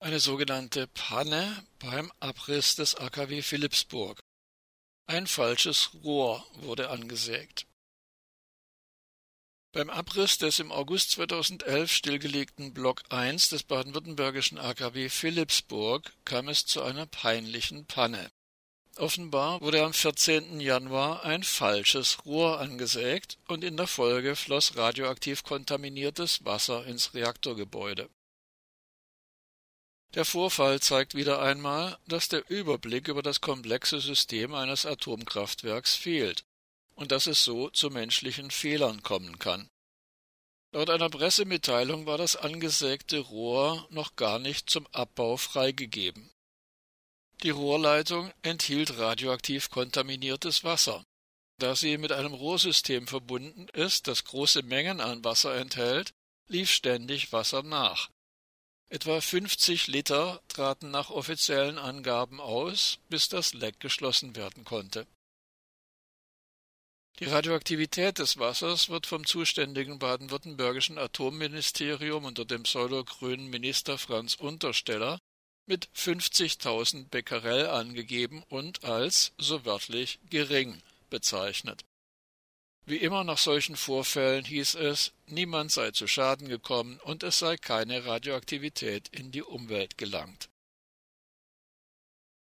eine sogenannte Panne beim Abriss des AKW Philippsburg. Ein falsches Rohr wurde angesägt. Beim Abriss des im August 2011 stillgelegten Block 1 des baden-württembergischen AKW Philippsburg kam es zu einer peinlichen Panne. Offenbar wurde am 14. Januar ein falsches Rohr angesägt und in der Folge floss radioaktiv kontaminiertes Wasser ins Reaktorgebäude. Der Vorfall zeigt wieder einmal, dass der Überblick über das komplexe System eines Atomkraftwerks fehlt und dass es so zu menschlichen Fehlern kommen kann. Laut einer Pressemitteilung war das angesägte Rohr noch gar nicht zum Abbau freigegeben. Die Rohrleitung enthielt radioaktiv kontaminiertes Wasser. Da sie mit einem Rohrsystem verbunden ist, das große Mengen an Wasser enthält, lief ständig Wasser nach. Etwa 50 Liter traten nach offiziellen Angaben aus, bis das Leck geschlossen werden konnte. Die Radioaktivität des Wassers wird vom zuständigen baden-württembergischen Atomministerium unter dem pseudo-grünen Minister Franz Untersteller mit 50.000 Becquerel angegeben und als, so wörtlich, gering bezeichnet. Wie immer nach solchen Vorfällen hieß es, niemand sei zu Schaden gekommen und es sei keine Radioaktivität in die Umwelt gelangt